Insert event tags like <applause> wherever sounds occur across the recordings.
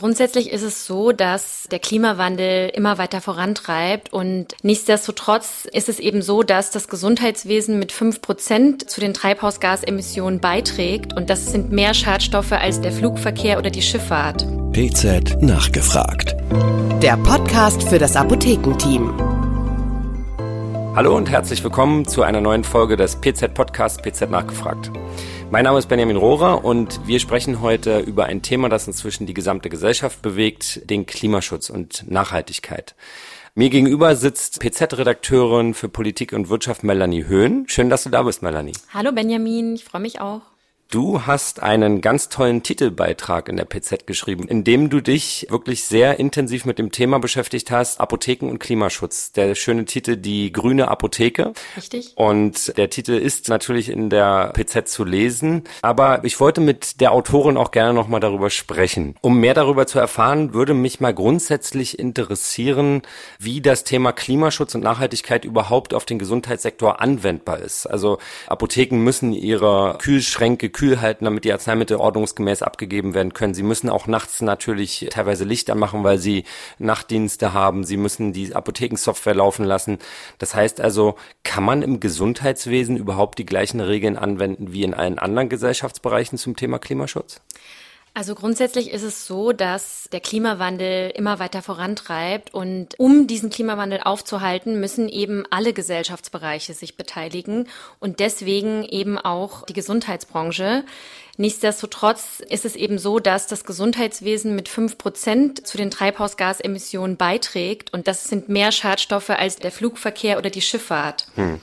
Grundsätzlich ist es so, dass der Klimawandel immer weiter vorantreibt und nichtsdestotrotz ist es eben so, dass das Gesundheitswesen mit fünf Prozent zu den Treibhausgasemissionen beiträgt und das sind mehr Schadstoffe als der Flugverkehr oder die Schifffahrt. PZ nachgefragt. Der Podcast für das Apothekenteam. Hallo und herzlich willkommen zu einer neuen Folge des PZ Podcasts PZ nachgefragt. Mein Name ist Benjamin Rohrer und wir sprechen heute über ein Thema, das inzwischen die gesamte Gesellschaft bewegt, den Klimaschutz und Nachhaltigkeit. Mir gegenüber sitzt PZ-Redakteurin für Politik und Wirtschaft Melanie Höhn. Schön, dass du da bist, Melanie. Hallo Benjamin, ich freue mich auch. Du hast einen ganz tollen Titelbeitrag in der PZ geschrieben, in dem du dich wirklich sehr intensiv mit dem Thema beschäftigt hast, Apotheken und Klimaschutz. Der schöne Titel Die grüne Apotheke. Richtig. Und der Titel ist natürlich in der PZ zu lesen, aber ich wollte mit der Autorin auch gerne nochmal darüber sprechen. Um mehr darüber zu erfahren, würde mich mal grundsätzlich interessieren, wie das Thema Klimaschutz und Nachhaltigkeit überhaupt auf den Gesundheitssektor anwendbar ist. Also Apotheken müssen ihre Kühlschränke kühl halten, damit die Arzneimittel ordnungsgemäß abgegeben werden können. Sie müssen auch nachts natürlich teilweise Licht anmachen, weil sie Nachtdienste haben. Sie müssen die Apothekensoftware laufen lassen. Das heißt also, kann man im Gesundheitswesen überhaupt die gleichen Regeln anwenden wie in allen anderen Gesellschaftsbereichen zum Thema Klimaschutz? Also grundsätzlich ist es so, dass der Klimawandel immer weiter vorantreibt und um diesen Klimawandel aufzuhalten, müssen eben alle Gesellschaftsbereiche sich beteiligen und deswegen eben auch die Gesundheitsbranche. Nichtsdestotrotz ist es eben so, dass das Gesundheitswesen mit fünf Prozent zu den Treibhausgasemissionen beiträgt und das sind mehr Schadstoffe als der Flugverkehr oder die Schifffahrt. Hm.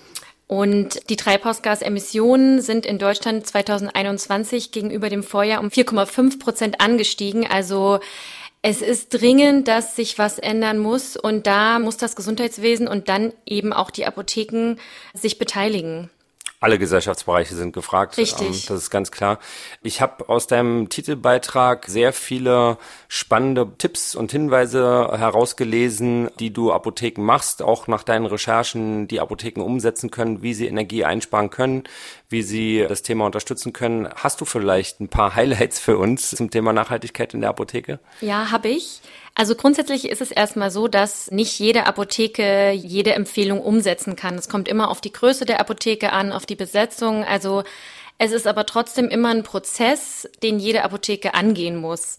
Und die Treibhausgasemissionen sind in Deutschland 2021 gegenüber dem Vorjahr um 4,5 Prozent angestiegen. Also es ist dringend, dass sich was ändern muss und da muss das Gesundheitswesen und dann eben auch die Apotheken sich beteiligen alle Gesellschaftsbereiche sind gefragt. Richtig. Ähm, das ist ganz klar. Ich habe aus deinem Titelbeitrag sehr viele spannende Tipps und Hinweise herausgelesen, die du Apotheken machst, auch nach deinen Recherchen, die Apotheken umsetzen können, wie sie Energie einsparen können, wie sie das Thema unterstützen können. Hast du vielleicht ein paar Highlights für uns zum Thema Nachhaltigkeit in der Apotheke? Ja, habe ich. Also grundsätzlich ist es erstmal so, dass nicht jede Apotheke jede Empfehlung umsetzen kann. Es kommt immer auf die Größe der Apotheke an, auf die Besetzung. Also es ist aber trotzdem immer ein Prozess, den jede Apotheke angehen muss.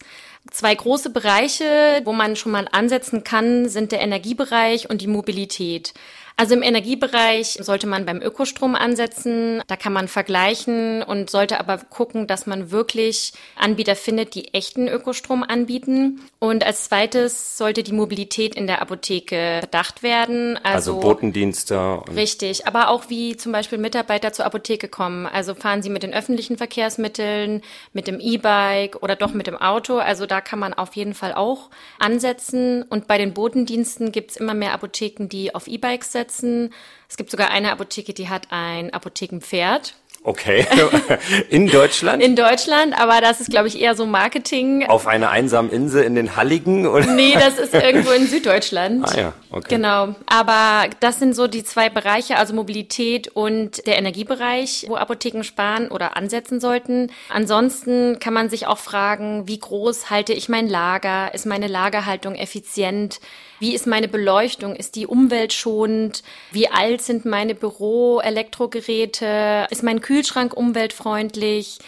Zwei große Bereiche, wo man schon mal ansetzen kann, sind der Energiebereich und die Mobilität. Also im Energiebereich sollte man beim Ökostrom ansetzen. Da kann man vergleichen und sollte aber gucken, dass man wirklich Anbieter findet, die echten Ökostrom anbieten. Und als zweites sollte die Mobilität in der Apotheke bedacht werden. Also, also Botendienste. richtig, aber auch wie zum Beispiel Mitarbeiter zur Apotheke kommen. Also fahren sie mit den öffentlichen Verkehrsmitteln, mit dem E-Bike oder doch mit dem Auto. Also da kann man auf jeden Fall auch ansetzen. Und bei den Botendiensten gibt es immer mehr Apotheken, die auf E-Bikes setzen einsetzen. Es gibt sogar eine Apotheke, die hat ein Apothekenpferd. Okay. <laughs> In Deutschland? In Deutschland, aber das ist, glaube ich, eher so Marketing. Auf einer einsamen Insel in den Halligen? Oder? Nee, das ist irgendwo in Süddeutschland. Ah ja, okay. Genau. Aber das sind so die zwei Bereiche, also Mobilität und der Energiebereich, wo Apotheken sparen oder ansetzen sollten. Ansonsten kann man sich auch fragen, wie groß halte ich mein Lager? Ist meine Lagerhaltung effizient? Wie ist meine Beleuchtung? Ist die umweltschonend? Wie alt sind meine Büro-Elektrogeräte? Ist mein Kühlschrank umweltfreundlich?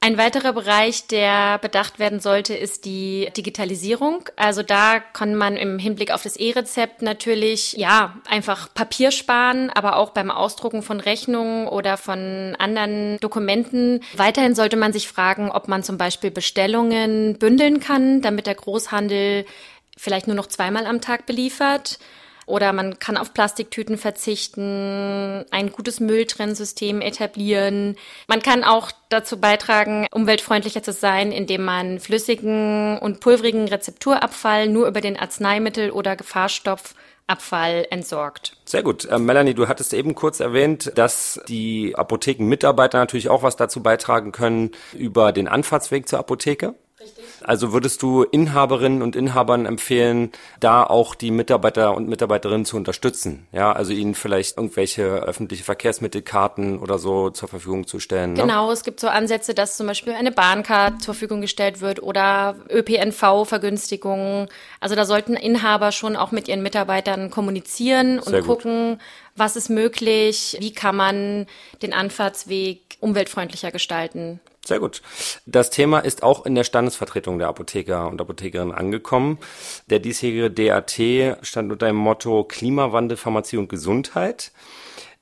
Ein weiterer Bereich, der bedacht werden sollte, ist die Digitalisierung. Also da kann man im Hinblick auf das E-Rezept natürlich, ja, einfach Papier sparen, aber auch beim Ausdrucken von Rechnungen oder von anderen Dokumenten. Weiterhin sollte man sich fragen, ob man zum Beispiel Bestellungen bündeln kann, damit der Großhandel vielleicht nur noch zweimal am Tag beliefert. Oder man kann auf Plastiktüten verzichten, ein gutes Mülltrennsystem etablieren. Man kann auch dazu beitragen, umweltfreundlicher zu sein, indem man flüssigen und pulverigen Rezepturabfall nur über den Arzneimittel- oder Gefahrstoffabfall entsorgt. Sehr gut. Ähm, Melanie, du hattest eben kurz erwähnt, dass die Apothekenmitarbeiter natürlich auch was dazu beitragen können über den Anfahrtsweg zur Apotheke. Also würdest du Inhaberinnen und Inhabern empfehlen, da auch die Mitarbeiter und Mitarbeiterinnen zu unterstützen? Ja, also ihnen vielleicht irgendwelche öffentliche Verkehrsmittelkarten oder so zur Verfügung zu stellen. Ne? Genau, es gibt so Ansätze, dass zum Beispiel eine Bahncard zur Verfügung gestellt wird oder ÖPNV-Vergünstigungen. Also da sollten Inhaber schon auch mit ihren Mitarbeitern kommunizieren und gucken, was ist möglich, wie kann man den Anfahrtsweg umweltfreundlicher gestalten. Sehr gut. Das Thema ist auch in der Standesvertretung der Apotheker und Apothekerinnen angekommen. Der diesjährige DAT stand unter dem Motto Klimawandel, Pharmazie und Gesundheit.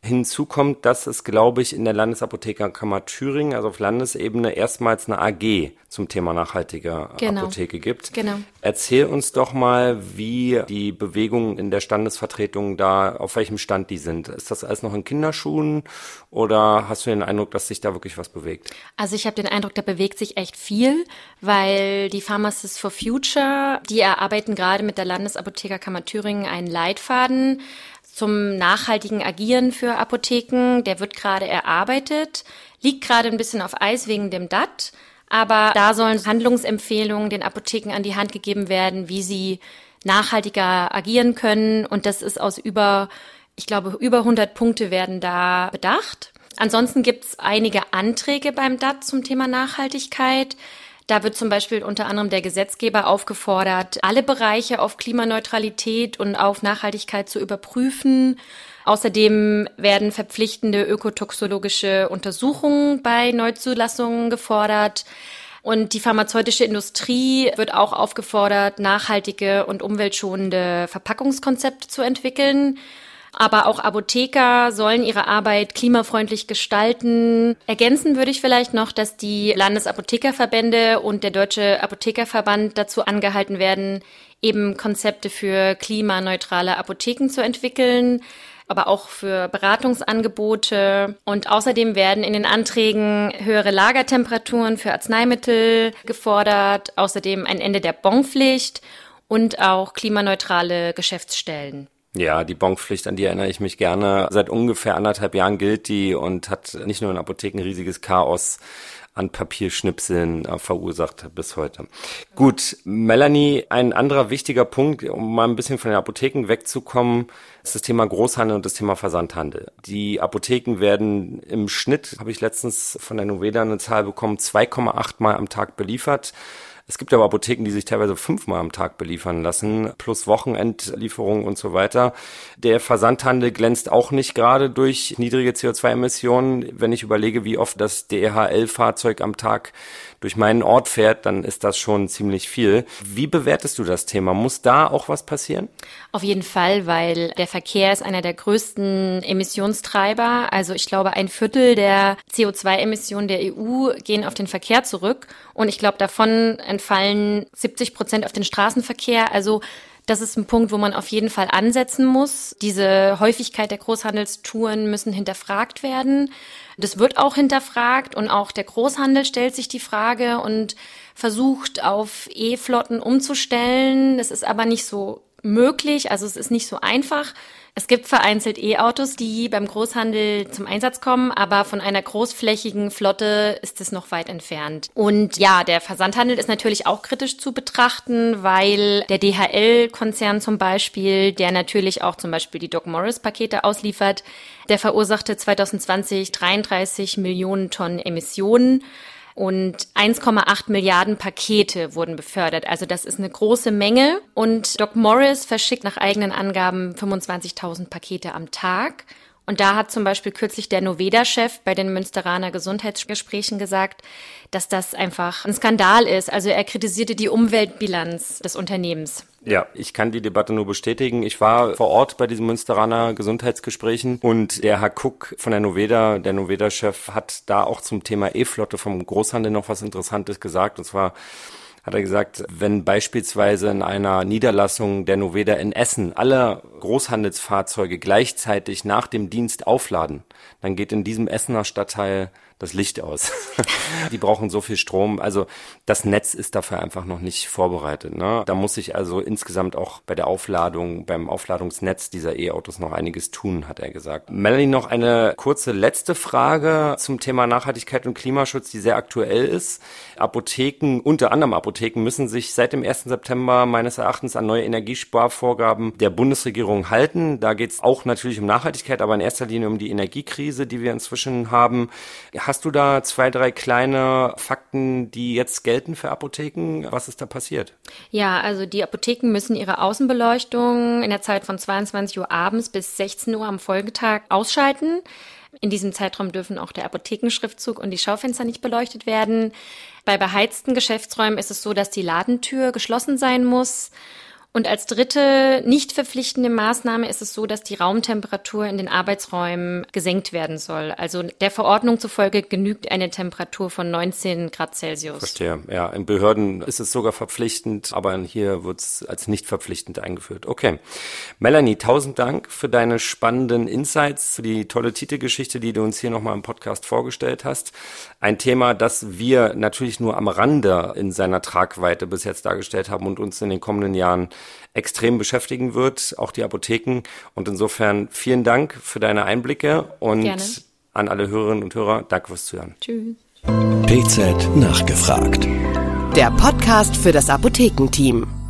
Hinzu kommt, dass es, glaube ich, in der Landesapothekerkammer Thüringen, also auf Landesebene, erstmals eine AG zum Thema nachhaltige genau. Apotheke gibt. Genau. Erzähl uns doch mal, wie die Bewegungen in der Standesvertretung da, auf welchem Stand die sind. Ist das alles noch in Kinderschuhen oder hast du den Eindruck, dass sich da wirklich was bewegt? Also ich habe den Eindruck, da bewegt sich echt viel, weil die Pharmacists for Future, die erarbeiten gerade mit der Landesapothekerkammer Thüringen einen Leitfaden, zum nachhaltigen Agieren für Apotheken. Der wird gerade erarbeitet, liegt gerade ein bisschen auf Eis wegen dem DAT. Aber da sollen Handlungsempfehlungen den Apotheken an die Hand gegeben werden, wie sie nachhaltiger agieren können. Und das ist aus über, ich glaube, über 100 Punkte werden da bedacht. Ansonsten gibt es einige Anträge beim DAT zum Thema Nachhaltigkeit. Da wird zum Beispiel unter anderem der Gesetzgeber aufgefordert, alle Bereiche auf Klimaneutralität und auf Nachhaltigkeit zu überprüfen. Außerdem werden verpflichtende ökotoxologische Untersuchungen bei Neuzulassungen gefordert. Und die pharmazeutische Industrie wird auch aufgefordert, nachhaltige und umweltschonende Verpackungskonzepte zu entwickeln. Aber auch Apotheker sollen ihre Arbeit klimafreundlich gestalten. Ergänzen würde ich vielleicht noch, dass die Landesapothekerverbände und der Deutsche Apothekerverband dazu angehalten werden, eben Konzepte für klimaneutrale Apotheken zu entwickeln aber auch für Beratungsangebote. Und außerdem werden in den Anträgen höhere Lagertemperaturen für Arzneimittel gefordert, außerdem ein Ende der Bonpflicht und auch klimaneutrale Geschäftsstellen. Ja, die Bonpflicht, an die erinnere ich mich gerne. Seit ungefähr anderthalb Jahren gilt die und hat nicht nur in Apotheken riesiges Chaos an Papierschnipseln äh, verursacht bis heute. Gut, Melanie, ein anderer wichtiger Punkt, um mal ein bisschen von den Apotheken wegzukommen, ist das Thema Großhandel und das Thema Versandhandel. Die Apotheken werden im Schnitt, habe ich letztens von der Noveda eine Zahl bekommen, 2,8 Mal am Tag beliefert. Es gibt aber Apotheken, die sich teilweise fünfmal am Tag beliefern lassen, plus Wochenendlieferungen und so weiter. Der Versandhandel glänzt auch nicht gerade durch niedrige CO2-Emissionen. Wenn ich überlege, wie oft das DHL-Fahrzeug am Tag durch meinen Ort fährt, dann ist das schon ziemlich viel. Wie bewertest du das Thema? Muss da auch was passieren? Auf jeden Fall, weil der Verkehr ist einer der größten Emissionstreiber. Also ich glaube, ein Viertel der CO2-Emissionen der EU gehen auf den Verkehr zurück. Und ich glaube, davon entfallen 70 Prozent auf den Straßenverkehr. Also das ist ein Punkt, wo man auf jeden Fall ansetzen muss. Diese Häufigkeit der Großhandelstouren müssen hinterfragt werden. Das wird auch hinterfragt und auch der Großhandel stellt sich die Frage und versucht auf E-Flotten umzustellen. Das ist aber nicht so möglich, also es ist nicht so einfach. Es gibt vereinzelt E-Autos, die beim Großhandel zum Einsatz kommen, aber von einer großflächigen Flotte ist es noch weit entfernt. Und ja, der Versandhandel ist natürlich auch kritisch zu betrachten, weil der DHL-Konzern zum Beispiel, der natürlich auch zum Beispiel die Doc Morris-Pakete ausliefert, der verursachte 2020 33 Millionen Tonnen Emissionen und 1,8 Milliarden Pakete wurden befördert. Also das ist eine große Menge. Und Doc Morris verschickt nach eigenen Angaben 25.000 Pakete am Tag. Und da hat zum Beispiel kürzlich der Noveda-Chef bei den Münsteraner Gesundheitsgesprächen gesagt, dass das einfach ein Skandal ist. Also er kritisierte die Umweltbilanz des Unternehmens. Ja, ich kann die Debatte nur bestätigen. Ich war vor Ort bei diesen Münsteraner Gesundheitsgesprächen und der Herr Cook von der Noveda, der Noveda-Chef, hat da auch zum Thema E-Flotte vom Großhandel noch was Interessantes gesagt. Und zwar hat er gesagt, wenn beispielsweise in einer Niederlassung der Noveda in Essen alle Großhandelsfahrzeuge gleichzeitig nach dem Dienst aufladen, dann geht in diesem Essener Stadtteil das Licht aus. <laughs> die brauchen so viel Strom. Also das Netz ist dafür einfach noch nicht vorbereitet. Ne? Da muss sich also insgesamt auch bei der Aufladung, beim Aufladungsnetz dieser E-Autos noch einiges tun, hat er gesagt. Melanie, noch eine kurze letzte Frage zum Thema Nachhaltigkeit und Klimaschutz, die sehr aktuell ist. Apotheken, unter anderem Apotheken, müssen sich seit dem 1. September meines Erachtens an neue Energiesparvorgaben der Bundesregierung halten. Da geht es auch natürlich um Nachhaltigkeit, aber in erster Linie um die Energiekrise, die wir inzwischen haben. Hast du da zwei, drei kleine Fakten, die jetzt gelten für Apotheken? Was ist da passiert? Ja, also die Apotheken müssen ihre Außenbeleuchtung in der Zeit von 22 Uhr abends bis 16 Uhr am Folgetag ausschalten. In diesem Zeitraum dürfen auch der Apothekenschriftzug und die Schaufenster nicht beleuchtet werden. Bei beheizten Geschäftsräumen ist es so, dass die Ladentür geschlossen sein muss. Und als dritte nicht verpflichtende Maßnahme ist es so, dass die Raumtemperatur in den Arbeitsräumen gesenkt werden soll. Also der Verordnung zufolge genügt eine Temperatur von 19 Grad Celsius. Verstehe. Ja, in Behörden ist es sogar verpflichtend, aber hier wird es als nicht verpflichtend eingeführt. Okay. Melanie, tausend Dank für deine spannenden Insights, für die tolle Titelgeschichte, die du uns hier nochmal im Podcast vorgestellt hast. Ein Thema, das wir natürlich nur am Rande in seiner Tragweite bis jetzt dargestellt haben und uns in den kommenden Jahren extrem beschäftigen wird, auch die Apotheken. Und insofern vielen Dank für deine Einblicke und Gerne. an alle Hörerinnen und Hörer, danke fürs Zuhören. Tschüss. PZ nachgefragt. Der Podcast für das Apothekenteam.